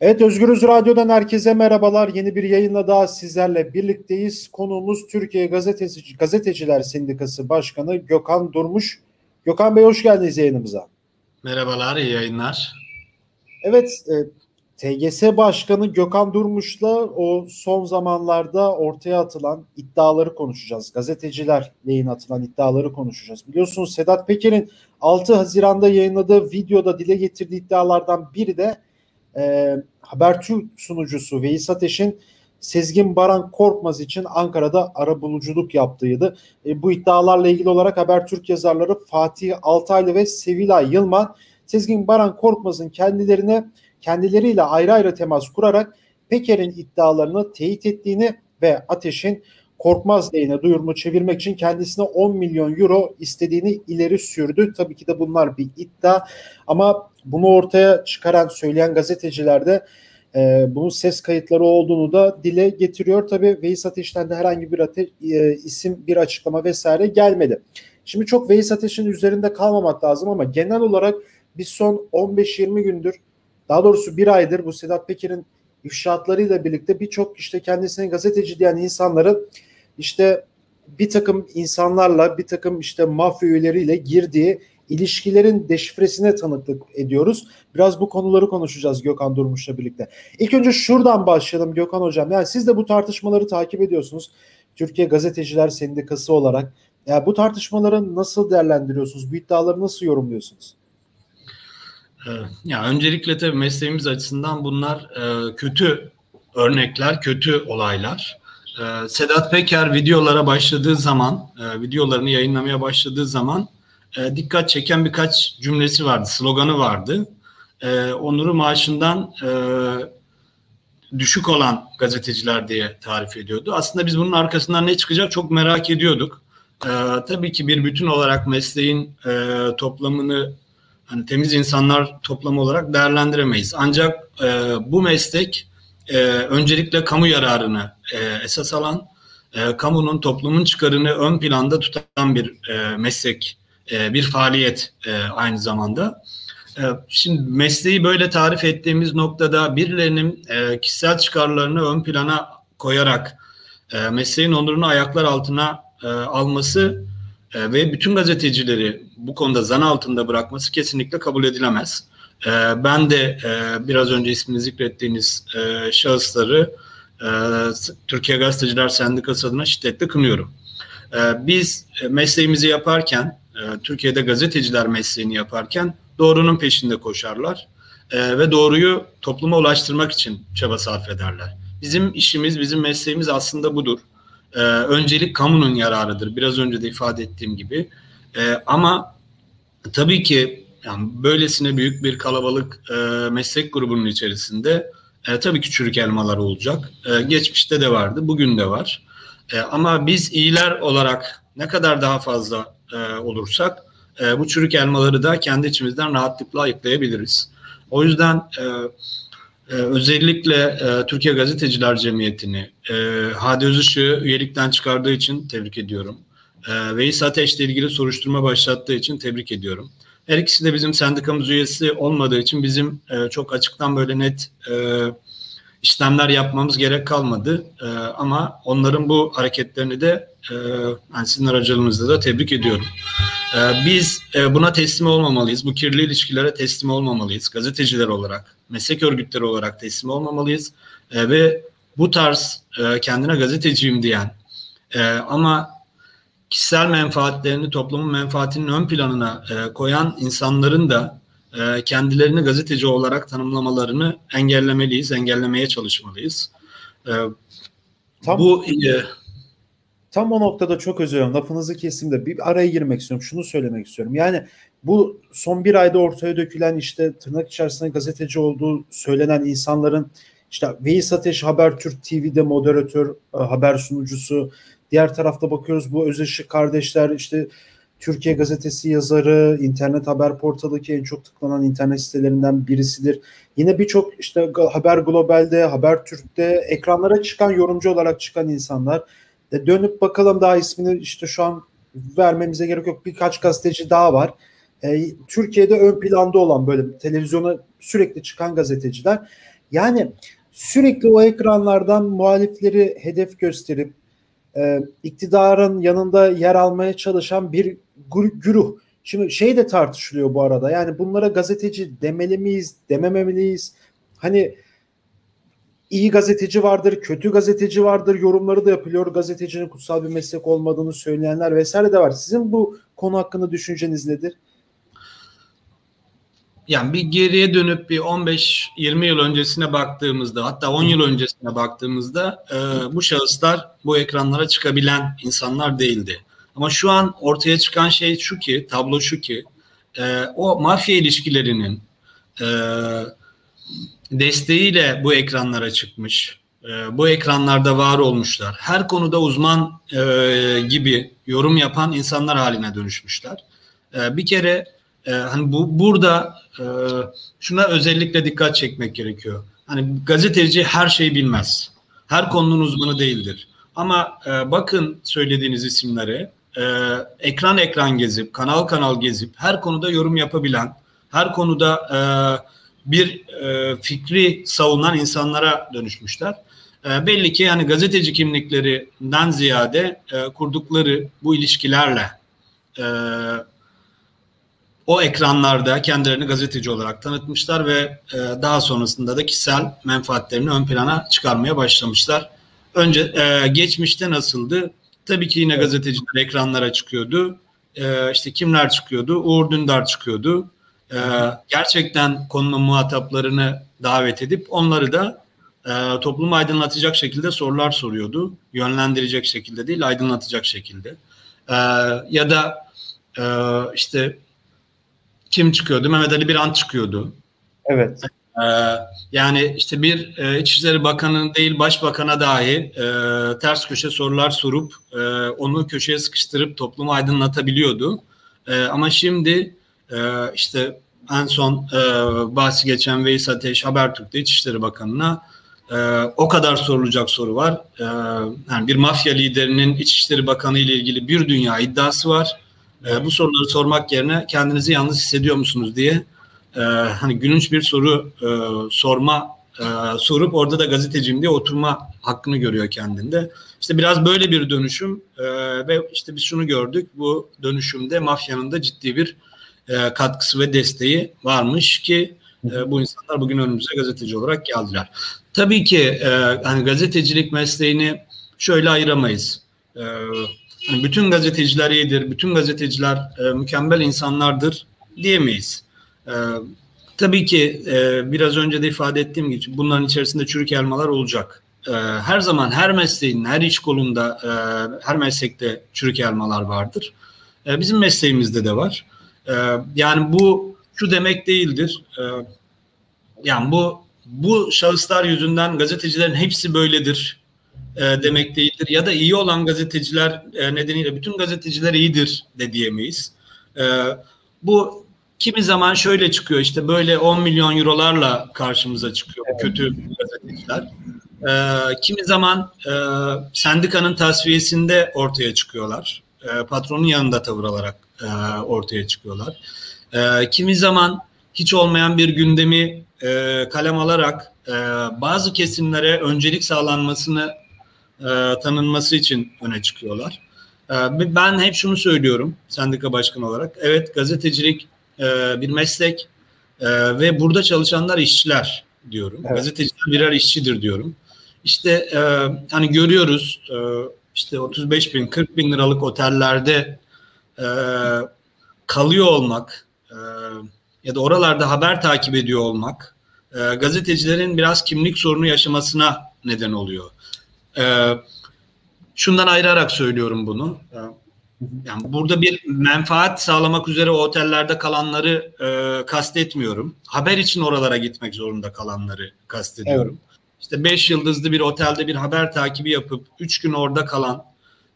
Evet Özgürüz Radyo'dan herkese merhabalar. Yeni bir yayınla daha sizlerle birlikteyiz. Konuğumuz Türkiye Gazeteci, Gazeteciler Sendikası Başkanı Gökhan Durmuş. Gökhan Bey hoş geldiniz yayınımıza. Merhabalar, iyi yayınlar. Evet, e, TGS Başkanı Gökhan Durmuş'la o son zamanlarda ortaya atılan iddiaları konuşacağız. Gazeteciler lehine atılan iddiaları konuşacağız. Biliyorsunuz Sedat Peker'in 6 Haziran'da yayınladığı videoda dile getirdiği iddialardan biri de e, Habertürk sunucusu Veys Ateş'in Sezgin Baran Korkmaz için Ankara'da ara buluculuk yaptığıydı. E, bu iddialarla ilgili olarak Habertürk yazarları Fatih Altaylı ve Sevilay Yılman Sezgin Baran Korkmaz'ın kendilerine kendileriyle ayrı ayrı temas kurarak Peker'in iddialarını teyit ettiğini ve Ateş'in Korkmaz lehine duyurma çevirmek için kendisine 10 milyon euro istediğini ileri sürdü. Tabii ki de bunlar bir iddia ama bunu ortaya çıkaran söyleyen gazeteciler de e, bunun ses kayıtları olduğunu da dile getiriyor. Tabii Veys Ateş'ten de herhangi bir ate, e, isim, bir açıklama vesaire gelmedi. Şimdi çok Veys Ateş'in üzerinde kalmamak lazım ama genel olarak biz son 15-20 gündür daha doğrusu bir aydır bu Sedat Peker'in ifşaatlarıyla birlikte birçok işte kendisine gazeteci diyen insanların işte bir takım insanlarla bir takım işte mafya üyeleriyle girdiği ilişkilerin deşifresine tanıklık ediyoruz. Biraz bu konuları konuşacağız Gökhan Durmuş'la birlikte. İlk önce şuradan başlayalım Gökhan Hocam. Yani siz de bu tartışmaları takip ediyorsunuz. Türkiye Gazeteciler Sendikası olarak. Yani bu tartışmaları nasıl değerlendiriyorsunuz? Bu iddiaları nasıl yorumluyorsunuz? Ee, ya öncelikle tabii mesleğimiz açısından bunlar e, kötü örnekler, kötü olaylar. Ee, Sedat Peker videolara başladığı zaman, e, videolarını yayınlamaya başladığı zaman e, dikkat çeken birkaç cümlesi vardı, sloganı vardı. Onur'u maaşından düşük olan gazeteciler diye tarif ediyordu. Aslında biz bunun arkasından ne çıkacak çok merak ediyorduk. Tabii ki bir bütün olarak mesleğin toplamını hani temiz insanlar toplamı olarak değerlendiremeyiz. Ancak e, bu meslek e, öncelikle kamu yararını e, esas alan, e, kamunun toplumun çıkarını ön planda tutan bir e, meslek, e, bir faaliyet e, aynı zamanda. E, şimdi mesleği böyle tarif ettiğimiz noktada birilerinin kişisel çıkarlarını ön plana koyarak mesleğin onurunu ayaklar altına alması ve bütün gazetecileri bu konuda zan altında bırakması kesinlikle kabul edilemez. Ben de biraz önce ismini zikrettiğiniz şahısları Türkiye Gazeteciler Sendikası adına şiddetle kınıyorum. Biz mesleğimizi yaparken, e, Türkiye'de gazeteciler mesleğini yaparken doğrunun peşinde koşarlar e, ve doğruyu topluma ulaştırmak için çaba sarf ederler. Bizim işimiz, bizim mesleğimiz aslında budur e, öncelik kamunun yararıdır. Biraz önce de ifade ettiğim gibi. Ama tabii ki yani böylesine büyük bir kalabalık meslek grubunun içerisinde tabii ki çürük elmalar olacak. Geçmişte de vardı, bugün de var. Ama biz iyiler olarak ne kadar daha fazla e, olursak e, bu çürük elmaları da kendi içimizden rahatlıkla ayıklayabiliriz. O yüzden e, ee, özellikle e, Türkiye Gazeteciler Cemiyeti'ni e, Hadi Özışık'ı üyelikten çıkardığı için tebrik ediyorum. E, Veys Ateş'le ilgili soruşturma başlattığı için tebrik ediyorum. Her ikisi de bizim sendikamız üyesi olmadığı için bizim e, çok açıktan böyle net e, işlemler yapmamız gerek kalmadı. E, ama onların bu hareketlerini de e, yani sizin aracılığınızla da tebrik ediyorum. E, biz e, buna teslim olmamalıyız. Bu kirli ilişkilere teslim olmamalıyız gazeteciler olarak meslek örgütleri olarak teslim olmamalıyız. E, ve bu tarz e, kendine gazeteciyim diyen e, ama kişisel menfaatlerini toplumun menfaatinin ön planına e, koyan insanların da e, kendilerini gazeteci olarak tanımlamalarını engellemeliyiz, engellemeye çalışmalıyız. E, tam, bu e, tam o noktada çok özür dilerim. Lafınızı kesim de bir araya girmek istiyorum. Şunu söylemek istiyorum. Yani bu son bir ayda ortaya dökülen işte tırnak içerisinde gazeteci olduğu söylenen insanların işte Veys Ateş Habertürk TV'de moderatör, e, haber sunucusu. Diğer tarafta bakıyoruz bu Özışık kardeşler işte Türkiye gazetesi yazarı, internet haber portalı en çok tıklanan internet sitelerinden birisidir. Yine birçok işte Haber Global'de, Haber Türk'te ekranlara çıkan yorumcu olarak çıkan insanlar. E dönüp bakalım daha ismini işte şu an vermemize gerek yok. Birkaç gazeteci daha var e, Türkiye'de ön planda olan böyle televizyona sürekli çıkan gazeteciler Yani sürekli o ekranlardan muhalifleri hedef gösterip e, iktidarın yanında yer almaya çalışan bir güruh. Şimdi şey de tartışılıyor bu arada. Yani bunlara gazeteci demeli miyiz, dememeliyiz? Hani iyi gazeteci vardır, kötü gazeteci vardır yorumları da yapılıyor. Gazetecinin kutsal bir meslek olmadığını söyleyenler vesaire de var. Sizin bu konu hakkında düşünceniz nedir? Yani bir geriye dönüp bir 15-20 yıl öncesine baktığımızda hatta 10 yıl öncesine baktığımızda e, bu şahıslar bu ekranlara çıkabilen insanlar değildi. Ama şu an ortaya çıkan şey şu ki, tablo şu ki e, o mafya ilişkilerinin e, desteğiyle bu ekranlara çıkmış. E, bu ekranlarda var olmuşlar. Her konuda uzman e, gibi yorum yapan insanlar haline dönüşmüşler. E, bir kere e, hani bu burada e, şuna özellikle dikkat çekmek gerekiyor. Hani gazeteci her şeyi bilmez. Her konunun uzmanı değildir. Ama e, bakın söylediğiniz isimlere e, ekran ekran gezip, kanal kanal gezip her konuda yorum yapabilen, her konuda e, bir e, fikri savunan insanlara dönüşmüşler. E, belli ki yani gazeteci kimliklerinden ziyade e, kurdukları bu ilişkilerle e, o ekranlarda kendilerini gazeteci olarak tanıtmışlar ve e, daha sonrasında da kişisel menfaatlerini ön plana çıkarmaya başlamışlar. Önce e, geçmişte nasıldı? Tabii ki yine gazeteciler ekranlara çıkıyordu. E, işte kimler çıkıyordu? Uğur Dündar çıkıyordu. E, gerçekten konunun muhataplarını davet edip onları da e, toplumu aydınlatacak şekilde sorular soruyordu. Yönlendirecek şekilde değil, aydınlatacak şekilde. E, ya da e, işte kim çıkıyordu? Mehmet Ali Birant çıkıyordu. Evet. Ee, yani işte bir e, İçişleri Bakanı değil başbakana dahi e, ters köşe sorular sorup e, onu köşeye sıkıştırıp toplumu aydınlatabiliyordu. E, ama şimdi e, işte en son e, bahsi geçen Veys Ateş Habertürk'te İçişleri Bakanı'na e, o kadar sorulacak soru var. E, yani bir mafya liderinin İçişleri Bakanı ile ilgili bir dünya iddiası var e, bu soruları sormak yerine kendinizi yalnız hissediyor musunuz diye e, hani gülünç bir soru e, sorma e, sorup orada da gazeteciyim diye oturma hakkını görüyor kendinde. İşte biraz böyle bir dönüşüm e, ve işte biz şunu gördük bu dönüşümde mafyanın da ciddi bir e, katkısı ve desteği varmış ki e, bu insanlar bugün önümüze gazeteci olarak geldiler. Tabii ki e, hani gazetecilik mesleğini şöyle ayıramayız. E, bütün gazeteciler iyidir, bütün gazeteciler e, mükemmel insanlardır diyemeyiz. E, tabii ki e, biraz önce de ifade ettiğim gibi bunların içerisinde çürük elmalar olacak. E, her zaman her mesleğin, her iş kolunda, e, her meslekte çürük elmalar vardır. E, bizim mesleğimizde de var. E, yani bu şu demek değildir. E, yani bu bu şahıslar yüzünden gazetecilerin hepsi böyledir e, demek değildir. Ya da iyi olan gazeteciler e, nedeniyle bütün gazeteciler iyidir de diyemeyiz. E, bu kimi zaman şöyle çıkıyor işte böyle 10 milyon eurolarla karşımıza çıkıyor evet. kötü gazeteciler. E, kimi zaman e, sendikanın tasfiyesinde ortaya çıkıyorlar. E, patronun yanında tavır alarak e, ortaya çıkıyorlar. E, kimi zaman hiç olmayan bir gündemi e, kalem alarak e, bazı kesimlere öncelik sağlanmasını e, tanınması için öne çıkıyorlar. E, ben hep şunu söylüyorum sendika başkanı olarak. Evet gazetecilik e, bir meslek e, ve burada çalışanlar işçiler diyorum. Evet. Gazeteciler birer işçidir diyorum. İşte e, hani görüyoruz e, işte 35 bin 40 bin liralık otellerde e, kalıyor olmak e, ya da oralarda haber takip ediyor olmak e, gazetecilerin biraz kimlik sorunu yaşamasına neden oluyor. Ee, şundan ayırarak söylüyorum bunu. Ee, yani burada bir menfaat sağlamak üzere o otellerde kalanları e, kastetmiyorum. Haber için oralara gitmek zorunda kalanları kastediyorum. Evet. İşte 5 yıldızlı bir otelde bir haber takibi yapıp 3 gün orada kalan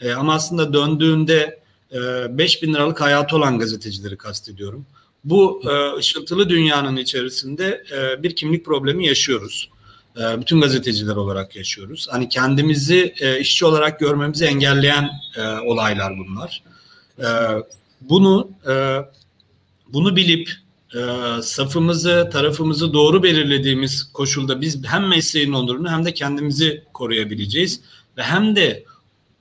e, ama aslında döndüğünde e, 5 bin liralık hayatı olan gazetecileri kastediyorum. Bu e, ışıltılı dünyanın içerisinde e, bir kimlik problemi yaşıyoruz. E, bütün gazeteciler olarak yaşıyoruz. Hani kendimizi e, işçi olarak görmemizi engelleyen e, olaylar bunlar. bunu bunu bilip safımızı, tarafımızı doğru belirlediğimiz koşulda biz hem mesleğin onurunu hem de kendimizi koruyabileceğiz ve hem de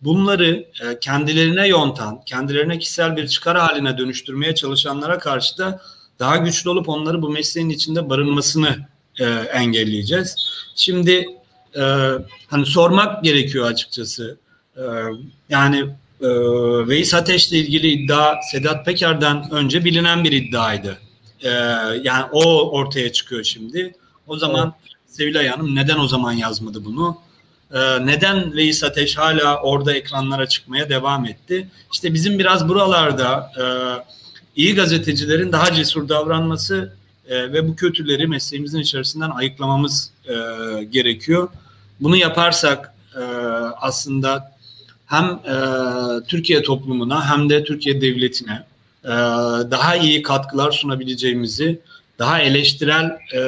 bunları kendilerine yontan, kendilerine kişisel bir çıkar haline dönüştürmeye çalışanlara karşı da daha güçlü olup onları bu mesleğin içinde barınmasını e, engelleyeceğiz. Şimdi e, hani sormak gerekiyor açıkçası. E, yani e, Veys Ateş'le ilgili iddia Sedat Peker'den önce bilinen bir iddiaydı. E, yani o ortaya çıkıyor şimdi. O zaman evet. Sevilay Hanım neden o zaman yazmadı bunu? Ee, neden Reis Ateş hala orada ekranlara çıkmaya devam etti? İşte bizim biraz buralarda e, iyi gazetecilerin daha cesur davranması e, ve bu kötüleri mesleğimizin içerisinden ayıklamamız e, gerekiyor. Bunu yaparsak e, aslında hem e, Türkiye toplumuna hem de Türkiye devletine e, daha iyi katkılar sunabileceğimizi, daha eleştirel e,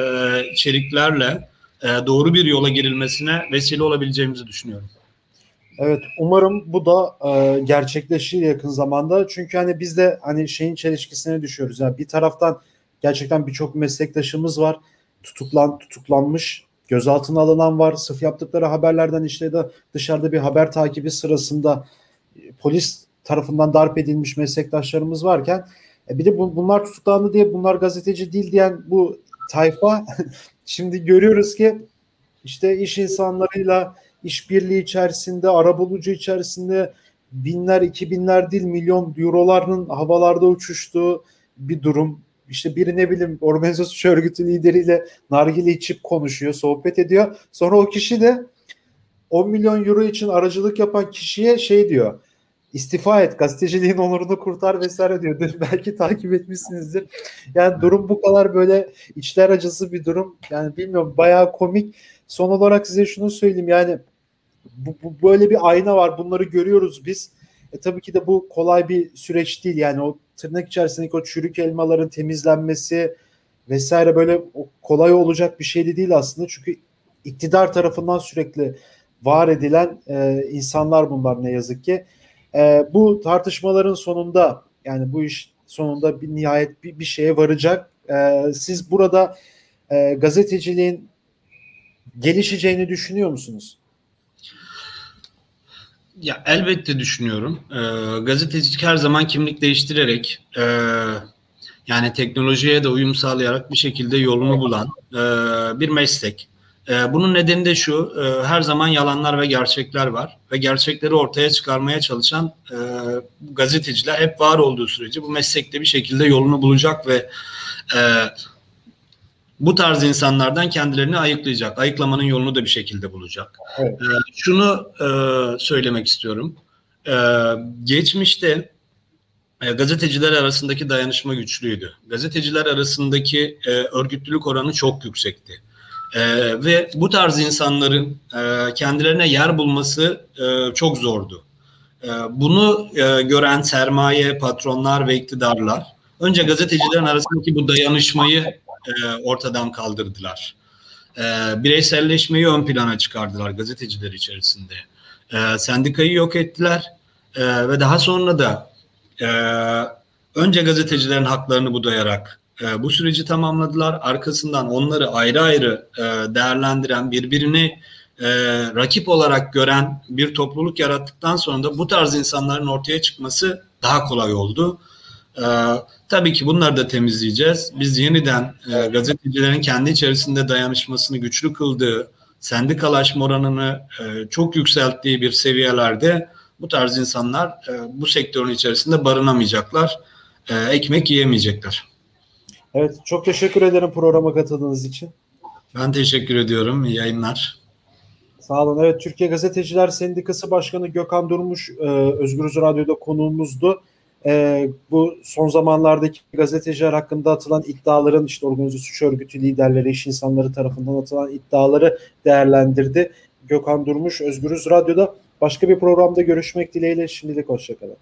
içeriklerle e, doğru bir yola girilmesine vesile olabileceğimizi düşünüyorum. Evet umarım bu da e, gerçekleşir yakın zamanda. Çünkü hani biz de hani şeyin çelişkisine düşüyoruz. Yani bir taraftan gerçekten birçok meslektaşımız var. Tutuklan tutuklanmış, gözaltına alınan var. Sırf yaptıkları haberlerden işte de dışarıda bir haber takibi sırasında e, polis tarafından darp edilmiş meslektaşlarımız varken e, bir de bu, bunlar tutuklandı diye bunlar gazeteci değil diyen bu tayfa Şimdi görüyoruz ki işte iş insanlarıyla işbirliği içerisinde, arabulucu içerisinde binler, iki binler değil milyon euroların havalarda uçuştuğu bir durum. İşte biri ne bileyim organizasyon örgütü lideriyle nargile içip konuşuyor, sohbet ediyor. Sonra o kişi de 10 milyon euro için aracılık yapan kişiye şey diyor istifa et gazeteciliğin onurunu kurtar vesaire diyor. Belki takip etmişsinizdir. Yani durum bu kadar böyle içler acısı bir durum. Yani bilmiyorum bayağı komik. Son olarak size şunu söyleyeyim yani bu, bu böyle bir ayna var. Bunları görüyoruz biz. E tabii ki de bu kolay bir süreç değil. Yani o tırnak içerisindeki o çürük elmaların temizlenmesi vesaire böyle kolay olacak bir şey de değil aslında. Çünkü iktidar tarafından sürekli var edilen e, insanlar bunlar ne yazık ki. E, bu tartışmaların sonunda yani bu iş sonunda bir nihayet bir, bir şeye varacak. E, siz burada e, gazeteciliğin gelişeceğini düşünüyor musunuz? Ya elbette düşünüyorum. E, gazetecilik her zaman kimlik değiştirerek e, yani teknolojiye de uyum sağlayarak bir şekilde yolunu bulan e, bir meslek. E, bunun nedeni de şu, e, her zaman yalanlar ve gerçekler var ve gerçekleri ortaya çıkarmaya çalışan e, gazeteciler hep var olduğu sürece bu meslekte bir şekilde yolunu bulacak ve e, bu tarz insanlardan kendilerini ayıklayacak. Ayıklamanın yolunu da bir şekilde bulacak. Evet. E, şunu e, söylemek istiyorum. E, geçmişte e, gazeteciler arasındaki dayanışma güçlüydü. Gazeteciler arasındaki e, örgütlülük oranı çok yüksekti e, ve bu tarz insanların e, kendilerine yer bulması e, çok zordu. E, bunu e, gören sermaye, patronlar ve iktidarlar önce gazetecilerin arasındaki bu dayanışmayı e, ortadan kaldırdılar. E, bireyselleşmeyi ön plana çıkardılar gazeteciler içerisinde. E, sendikayı yok ettiler e, ve daha sonra da önce gazetecilerin haklarını budayarak bu süreci tamamladılar. Arkasından onları ayrı ayrı değerlendiren, birbirini rakip olarak gören bir topluluk yarattıktan sonra da bu tarz insanların ortaya çıkması daha kolay oldu. E, tabii ki bunları da temizleyeceğiz. Biz yeniden e, gazetecilerin kendi içerisinde dayanışmasını güçlü kıldığı, sendikalaşma oranını e, çok yükselttiği bir seviyelerde bu tarz insanlar e, bu sektörün içerisinde barınamayacaklar, e, ekmek yiyemeyecekler. Evet çok teşekkür ederim programa katıldığınız için. Ben teşekkür ediyorum. İyi yayınlar. Sağ olun. Evet Türkiye Gazeteciler Sendikası Başkanı Gökhan Durmuş e, Özgürüz Radyo'da konuğumuzdu. E, bu son zamanlardaki gazeteciler hakkında atılan iddiaların işte organize suç örgütü liderleri, iş insanları tarafından atılan iddiaları değerlendirdi. Gökhan Durmuş Özgürüz Radyo'da başka bir programda görüşmek dileğiyle şimdilik hoşçakalın.